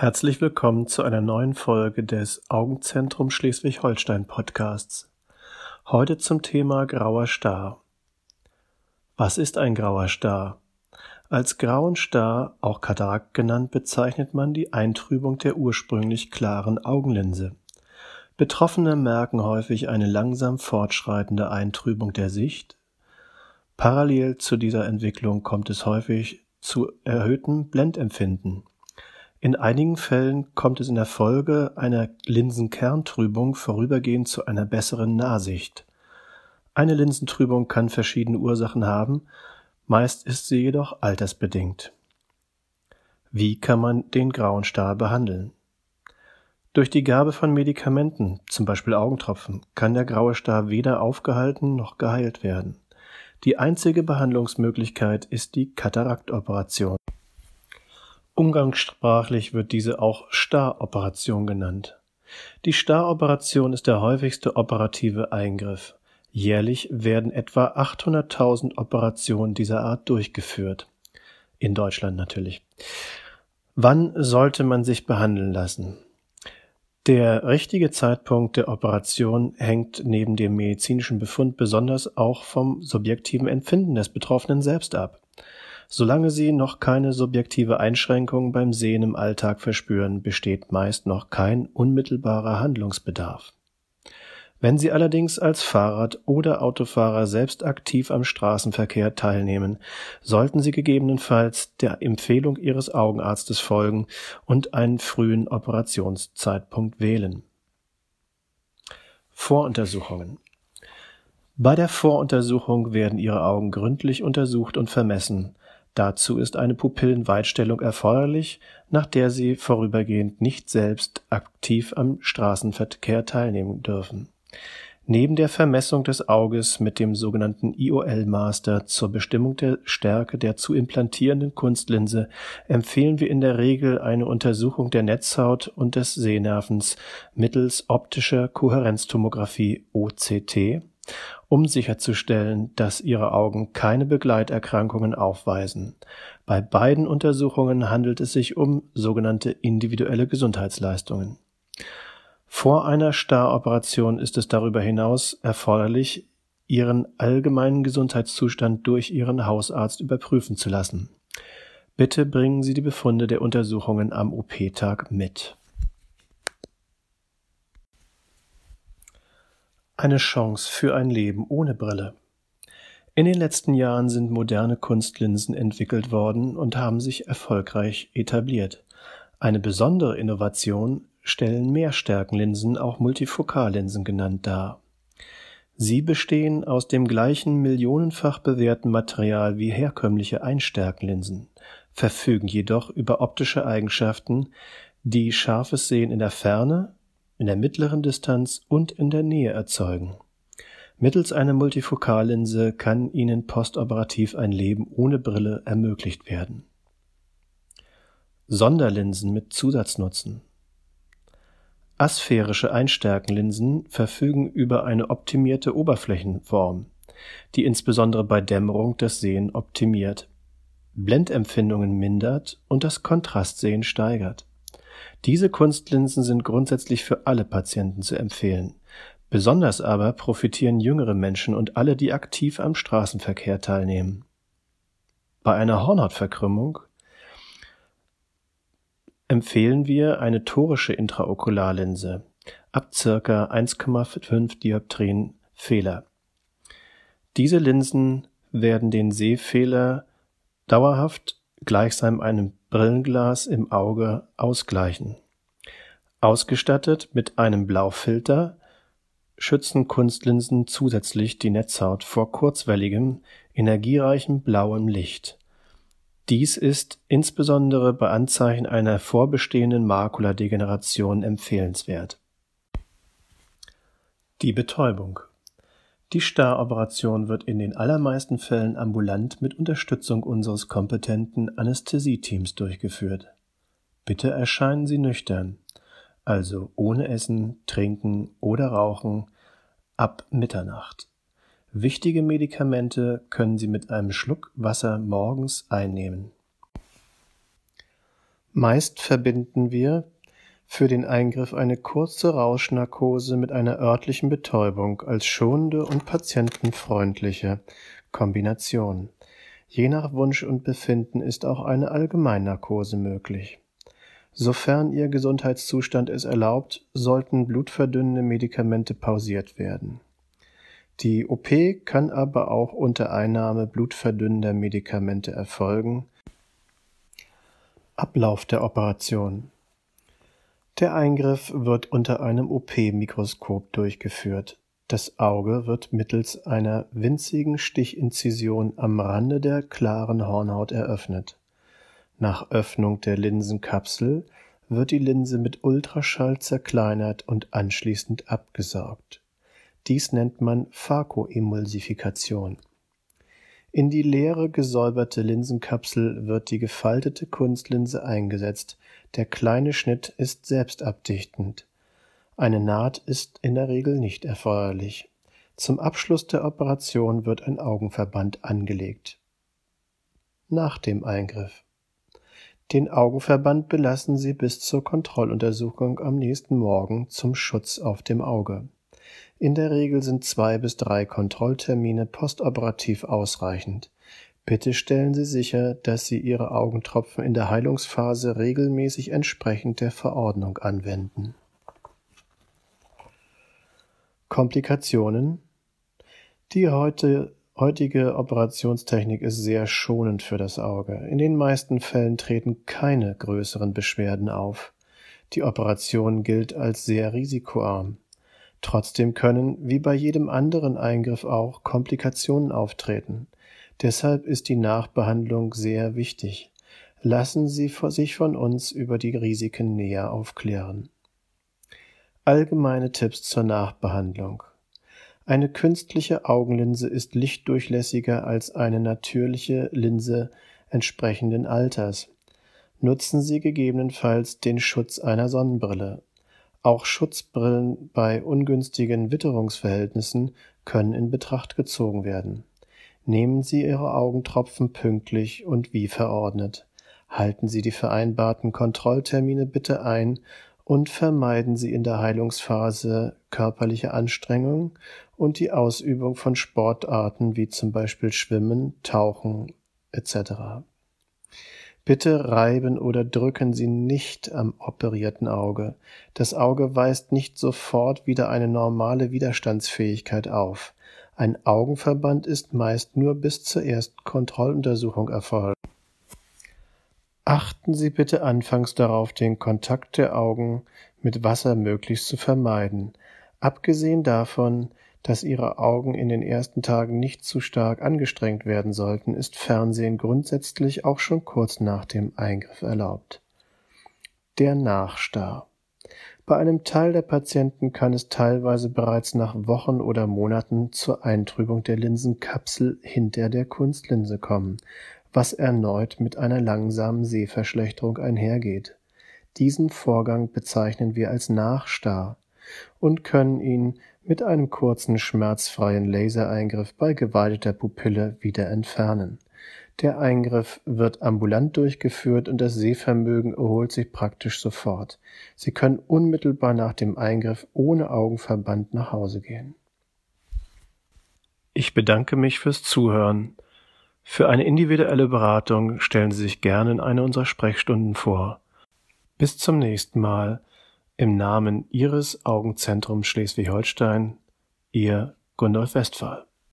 Herzlich willkommen zu einer neuen Folge des Augenzentrum Schleswig-Holstein Podcasts. Heute zum Thema grauer Star. Was ist ein grauer Star? Als grauen Star, auch Katarakt genannt, bezeichnet man die Eintrübung der ursprünglich klaren Augenlinse. Betroffene merken häufig eine langsam fortschreitende Eintrübung der Sicht. Parallel zu dieser Entwicklung kommt es häufig zu erhöhtem Blendempfinden. In einigen Fällen kommt es in der Folge einer Linsenkerntrübung vorübergehend zu einer besseren Nahsicht. Eine Linsentrübung kann verschiedene Ursachen haben, meist ist sie jedoch altersbedingt. Wie kann man den grauen Star behandeln? Durch die Gabe von Medikamenten, zum Beispiel Augentropfen, kann der graue Star weder aufgehalten noch geheilt werden. Die einzige Behandlungsmöglichkeit ist die Kataraktoperation. Umgangssprachlich wird diese auch Staroperation genannt. Die Staroperation ist der häufigste operative Eingriff. Jährlich werden etwa 800.000 Operationen dieser Art durchgeführt. In Deutschland natürlich. Wann sollte man sich behandeln lassen? Der richtige Zeitpunkt der Operation hängt neben dem medizinischen Befund besonders auch vom subjektiven Empfinden des Betroffenen selbst ab. Solange Sie noch keine subjektive Einschränkung beim Sehen im Alltag verspüren, besteht meist noch kein unmittelbarer Handlungsbedarf. Wenn Sie allerdings als Fahrrad- oder Autofahrer selbst aktiv am Straßenverkehr teilnehmen, sollten Sie gegebenenfalls der Empfehlung Ihres Augenarztes folgen und einen frühen Operationszeitpunkt wählen. Voruntersuchungen Bei der Voruntersuchung werden Ihre Augen gründlich untersucht und vermessen, Dazu ist eine Pupillenweitstellung erforderlich, nach der Sie vorübergehend nicht selbst aktiv am Straßenverkehr teilnehmen dürfen. Neben der Vermessung des Auges mit dem sogenannten IOL-Master zur Bestimmung der Stärke der zu implantierenden Kunstlinse empfehlen wir in der Regel eine Untersuchung der Netzhaut und des Sehnervens mittels optischer Kohärenztomographie OCT um sicherzustellen, dass ihre Augen keine Begleiterkrankungen aufweisen. Bei beiden Untersuchungen handelt es sich um sogenannte individuelle Gesundheitsleistungen. Vor einer Staroperation ist es darüber hinaus erforderlich, ihren allgemeinen Gesundheitszustand durch ihren Hausarzt überprüfen zu lassen. Bitte bringen Sie die Befunde der Untersuchungen am OP-Tag mit. Eine Chance für ein Leben ohne Brille. In den letzten Jahren sind moderne Kunstlinsen entwickelt worden und haben sich erfolgreich etabliert. Eine besondere Innovation stellen Mehrstärkenlinsen, auch Multifokallinsen genannt, dar. Sie bestehen aus dem gleichen millionenfach bewährten Material wie herkömmliche Einstärkenlinsen, verfügen jedoch über optische Eigenschaften, die scharfes Sehen in der Ferne, in der mittleren Distanz und in der Nähe erzeugen. Mittels einer Multifokallinse kann Ihnen postoperativ ein Leben ohne Brille ermöglicht werden. Sonderlinsen mit Zusatznutzen Asphärische Einstärkenlinsen verfügen über eine optimierte Oberflächenform, die insbesondere bei Dämmerung das Sehen optimiert, Blendempfindungen mindert und das Kontrastsehen steigert. Diese Kunstlinsen sind grundsätzlich für alle Patienten zu empfehlen. Besonders aber profitieren jüngere Menschen und alle, die aktiv am Straßenverkehr teilnehmen. Bei einer Hornhautverkrümmung empfehlen wir eine torische Intraokularlinse ab circa 1,5 Dioptrien Fehler. Diese Linsen werden den Sehfehler dauerhaft gleichsam einem Brillenglas im Auge ausgleichen. Ausgestattet mit einem Blaufilter schützen Kunstlinsen zusätzlich die Netzhaut vor kurzwelligem, energiereichem blauem Licht. Dies ist insbesondere bei Anzeichen einer vorbestehenden Makuladegeneration empfehlenswert. Die Betäubung die Staroperation wird in den allermeisten Fällen ambulant mit Unterstützung unseres kompetenten Anästhesieteams durchgeführt. Bitte erscheinen Sie nüchtern, also ohne Essen, Trinken oder Rauchen, ab Mitternacht. Wichtige Medikamente können Sie mit einem Schluck Wasser morgens einnehmen Meist verbinden wir für den Eingriff eine kurze Rauschnarkose mit einer örtlichen Betäubung als schonende und patientenfreundliche Kombination. Je nach Wunsch und Befinden ist auch eine Allgemeinnarkose möglich. Sofern Ihr Gesundheitszustand es erlaubt, sollten blutverdünnende Medikamente pausiert werden. Die OP kann aber auch unter Einnahme blutverdünnender Medikamente erfolgen. Ablauf der Operation Der Eingriff wird unter einem OP-Mikroskop durchgeführt. Das Auge wird mittels einer winzigen Stichinzision am Rande der klaren Hornhaut eröffnet. Nach Öffnung der Linsenkapsel wird die Linse mit Ultraschall zerkleinert und anschließend abgesaugt. Dies nennt man Phakoemulsifikation. In die leere gesäuberte Linsenkapsel wird die gefaltete Kunstlinse eingesetzt. Der kleine Schnitt ist selbstabdichtend. Eine Naht ist in der Regel nicht erforderlich. Zum Abschluss der Operation wird ein Augenverband angelegt. Nach dem Eingriff. Den Augenverband belassen Sie bis zur Kontrolluntersuchung am nächsten Morgen zum Schutz auf dem Auge. In der Regel sind zwei bis drei Kontrolltermine postoperativ ausreichend. Bitte stellen Sie sicher, dass Sie Ihre Augentropfen in der Heilungsphase regelmäßig entsprechend der Verordnung anwenden. Komplikationen Die heute, heutige Operationstechnik ist sehr schonend für das Auge. In den meisten Fällen treten keine größeren Beschwerden auf. Die Operation gilt als sehr risikoarm. Trotzdem können, wie bei jedem anderen Eingriff auch, Komplikationen auftreten. Deshalb ist die Nachbehandlung sehr wichtig. Lassen Sie sich von uns über die Risiken näher aufklären. Allgemeine Tipps zur Nachbehandlung. Eine künstliche Augenlinse ist lichtdurchlässiger als eine natürliche Linse entsprechenden Alters. Nutzen Sie gegebenenfalls den Schutz einer Sonnenbrille. Auch Schutzbrillen bei ungünstigen Witterungsverhältnissen können in Betracht gezogen werden. Nehmen Sie Ihre Augentropfen pünktlich und wie verordnet. Halten Sie die vereinbarten Kontrolltermine bitte ein und vermeiden Sie in der Heilungsphase körperliche Anstrengung und die Ausübung von Sportarten wie zum Beispiel Schwimmen, Tauchen etc. Bitte reiben oder drücken Sie nicht am operierten Auge. Das Auge weist nicht sofort wieder eine normale Widerstandsfähigkeit auf. Ein Augenverband ist meist nur bis zur ersten Kontrolluntersuchung erfolgt. Achten Sie bitte anfangs darauf, den Kontakt der Augen mit Wasser möglichst zu vermeiden. Abgesehen davon, dass Ihre Augen in den ersten Tagen nicht zu stark angestrengt werden sollten, ist Fernsehen grundsätzlich auch schon kurz nach dem Eingriff erlaubt. Der Nachstar. Bei einem Teil der Patienten kann es teilweise bereits nach Wochen oder Monaten zur Eintrübung der Linsenkapsel hinter der Kunstlinse kommen, was erneut mit einer langsamen Sehverschlechterung einhergeht. Diesen Vorgang bezeichnen wir als Nachstar und können ihn mit einem kurzen schmerzfreien Lasereingriff bei geweideter Pupille wieder entfernen. Der Eingriff wird ambulant durchgeführt und das Sehvermögen erholt sich praktisch sofort. Sie können unmittelbar nach dem Eingriff ohne Augenverband nach Hause gehen. Ich bedanke mich fürs Zuhören. Für eine individuelle Beratung stellen Sie sich gerne in eine unserer Sprechstunden vor. Bis zum nächsten Mal. Im Namen Ihres Augenzentrums Schleswig-Holstein, Ihr Gundolf Westphal.